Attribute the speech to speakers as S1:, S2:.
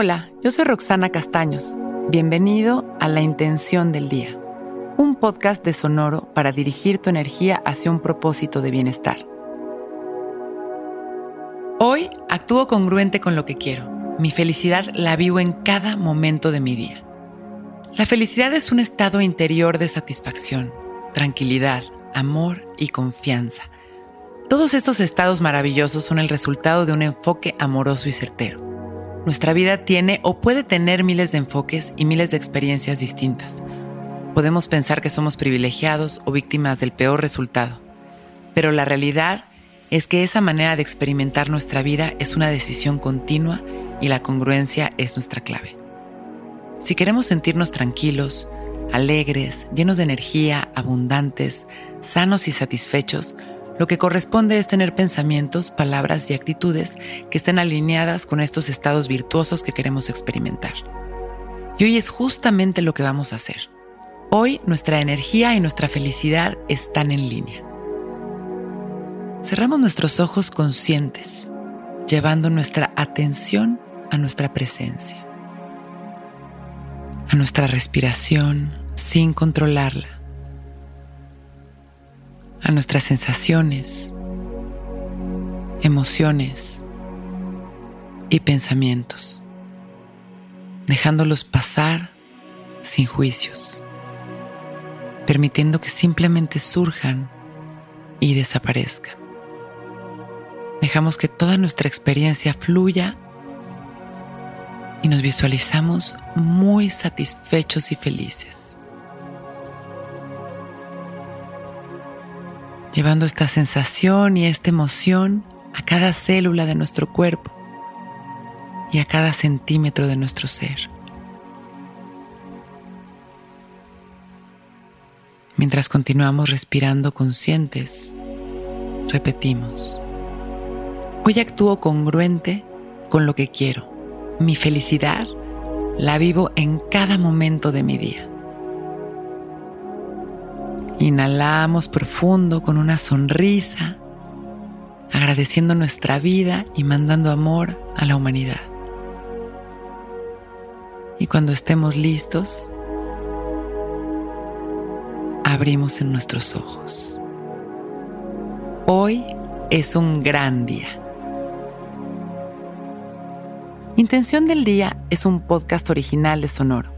S1: Hola, yo soy Roxana Castaños. Bienvenido a La Intención del Día, un podcast de Sonoro para dirigir tu energía hacia un propósito de bienestar. Hoy actúo congruente con lo que quiero. Mi felicidad la vivo en cada momento de mi día. La felicidad es un estado interior de satisfacción, tranquilidad, amor y confianza. Todos estos estados maravillosos son el resultado de un enfoque amoroso y certero. Nuestra vida tiene o puede tener miles de enfoques y miles de experiencias distintas. Podemos pensar que somos privilegiados o víctimas del peor resultado, pero la realidad es que esa manera de experimentar nuestra vida es una decisión continua y la congruencia es nuestra clave. Si queremos sentirnos tranquilos, alegres, llenos de energía, abundantes, sanos y satisfechos, lo que corresponde es tener pensamientos, palabras y actitudes que estén alineadas con estos estados virtuosos que queremos experimentar. Y hoy es justamente lo que vamos a hacer. Hoy nuestra energía y nuestra felicidad están en línea. Cerramos nuestros ojos conscientes, llevando nuestra atención a nuestra presencia, a nuestra respiración sin controlarla a nuestras sensaciones, emociones y pensamientos, dejándolos pasar sin juicios, permitiendo que simplemente surjan y desaparezcan. Dejamos que toda nuestra experiencia fluya y nos visualizamos muy satisfechos y felices. Llevando esta sensación y esta emoción a cada célula de nuestro cuerpo y a cada centímetro de nuestro ser. Mientras continuamos respirando conscientes, repetimos, hoy actúo congruente con lo que quiero. Mi felicidad la vivo en cada momento de mi día. Inhalamos profundo con una sonrisa, agradeciendo nuestra vida y mandando amor a la humanidad. Y cuando estemos listos, abrimos en nuestros ojos. Hoy es un gran día. Intención del Día es un podcast original de Sonoro.